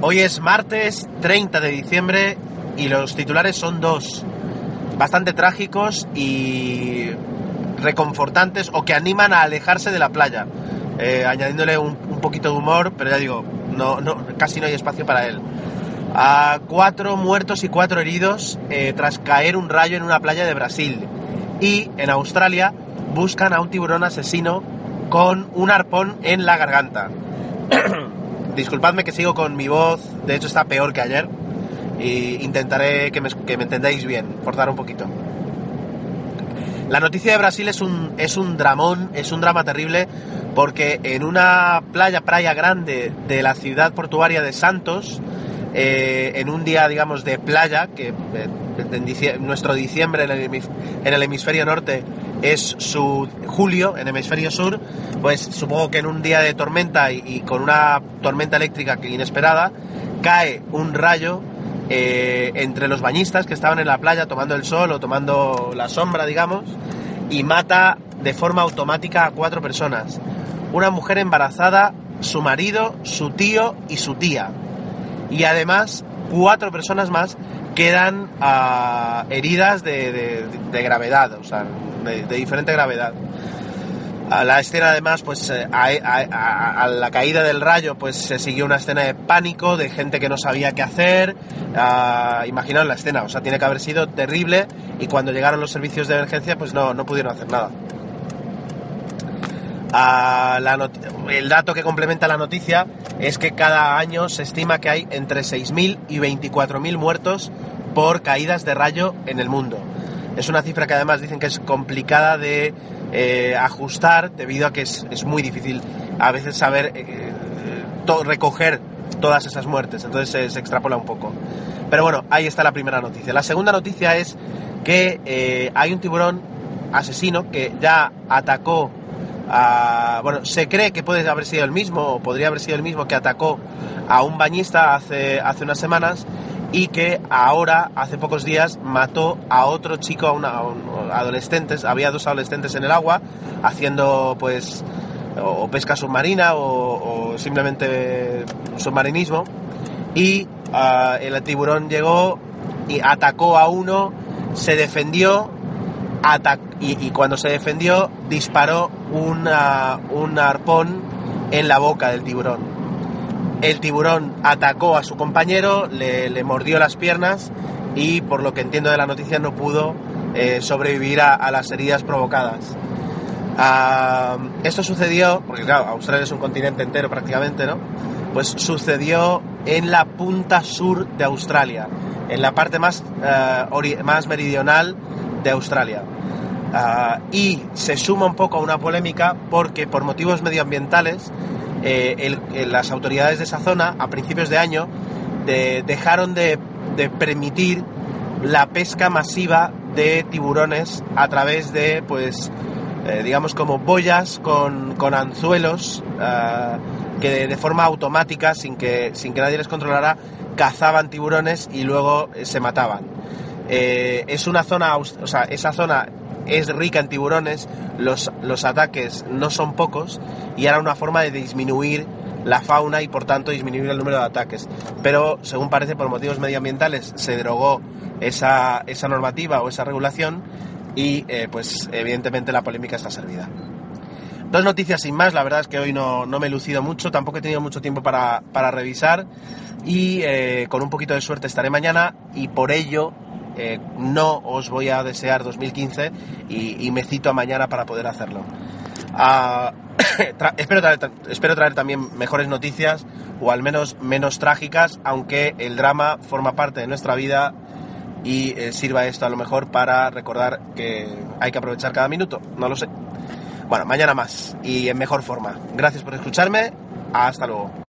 Hoy es martes 30 de diciembre y los titulares son dos, bastante trágicos y reconfortantes o que animan a alejarse de la playa, eh, añadiéndole un, poquito de humor, pero ya digo, casi no hay espacio para él. A cuatro muertos y cuatro heridos eh, tras caer un rayo en una playa de Brasil. Y en Australia buscan a un tiburón asesino con un arpón en la garganta. Disculpadme que sigo con mi voz, de hecho está peor que ayer. Y intentaré que me, entendáis bien, forzar un poquito. La noticia de Brasil es un, es un dramón, es un drama terrible, porque en una playa, playa grande de la ciudad portuaria de Santos, eh, en un día, digamos, de playa, que eh, en nuestro diciembre en el, hemisferio norte es su julio, en el hemisferio sur, pues supongo que en un día de tormenta y, con una tormenta eléctrica inesperada, cae un rayo eh, entre los bañistas que estaban en la playa tomando el sol o tomando la sombra, digamos, y mata de forma automática a cuatro personas. Una mujer embarazada, su marido, su tío y su tía y además cuatro personas más quedan ah, heridas de, gravedad, o sea, de, diferente gravedad. A la escena además, pues eh, a, la caída del rayo, pues se siguió una escena de pánico, de gente que no sabía qué hacer. Uh, imaginaos la escena, o sea, tiene que haber sido terrible y cuando llegaron los servicios de emergencia, pues no, no pudieron hacer nada el dato que complementa la noticia es que cada año se estima que hay entre 6.000 y 24.000 muertos por caídas de rayo en el mundo. Es una cifra que además dicen que es complicada de eh, ajustar debido a que es, muy difícil a veces saber eh, recoger todas esas muertes, entonces se, extrapola un poco. Pero bueno, ahí está la primera noticia. La segunda noticia es que eh, hay un tiburón asesino que ya atacó bueno, se cree que puede haber sido el mismo, o podría haber sido el mismo que atacó a un bañista hace, hace unas semanas y que ahora, hace pocos días, mató a otro chico, a, una, adolescentes, había dos adolescentes en el agua, haciendo pues o, pesca submarina o, simplemente submarinismo, y ah, el tiburón llegó y atacó a uno, se defendió, y, cuando se defendió disparó una, un arpón en la boca del tiburón. El tiburón atacó a su compañero, le, mordió las piernas y por lo que entiendo de la noticia no pudo eh, sobrevivir a, las heridas provocadas. Ah, esto sucedió, porque claro, Australia es un continente entero prácticamente, ¿no? Pues sucedió en la punta sur de Australia, en la parte más, eh, más meridional de Australia. Y se suma un poco a una polémica porque por motivos medioambientales eh, las autoridades de esa zona a principios de año dejaron de, permitir la pesca masiva de tiburones a través de pues eh, digamos como boyas con, anzuelos ah, que de, forma automática sin que, sin que nadie les controlara cazaban tiburones y luego eh, se mataban es una zona o sea esa zona es rica en tiburones, los, los ataques no son pocos y era una forma de disminuir la fauna y por tanto disminuir el número de ataques. Pero según parece por motivos medioambientales se derogó esa, esa normativa o esa regulación y eh, pues evidentemente la polémica está servida. Dos noticias sin más, la verdad es que hoy no, me he lucido mucho, tampoco he tenido mucho tiempo para, revisar y eh, con un poquito de suerte estaré mañana y por ello eh, no os voy a desear 2015 y, me cito a mañana para poder hacerlo. Ah, espero, traer, también mejores noticias o al menos menos trágicas, aunque el drama forma parte de nuestra vida y eh, sirva esto a lo mejor para recordar que hay que aprovechar cada minuto, no lo sé. Bueno, mañana más y en mejor forma. Gracias por escucharme, hasta luego.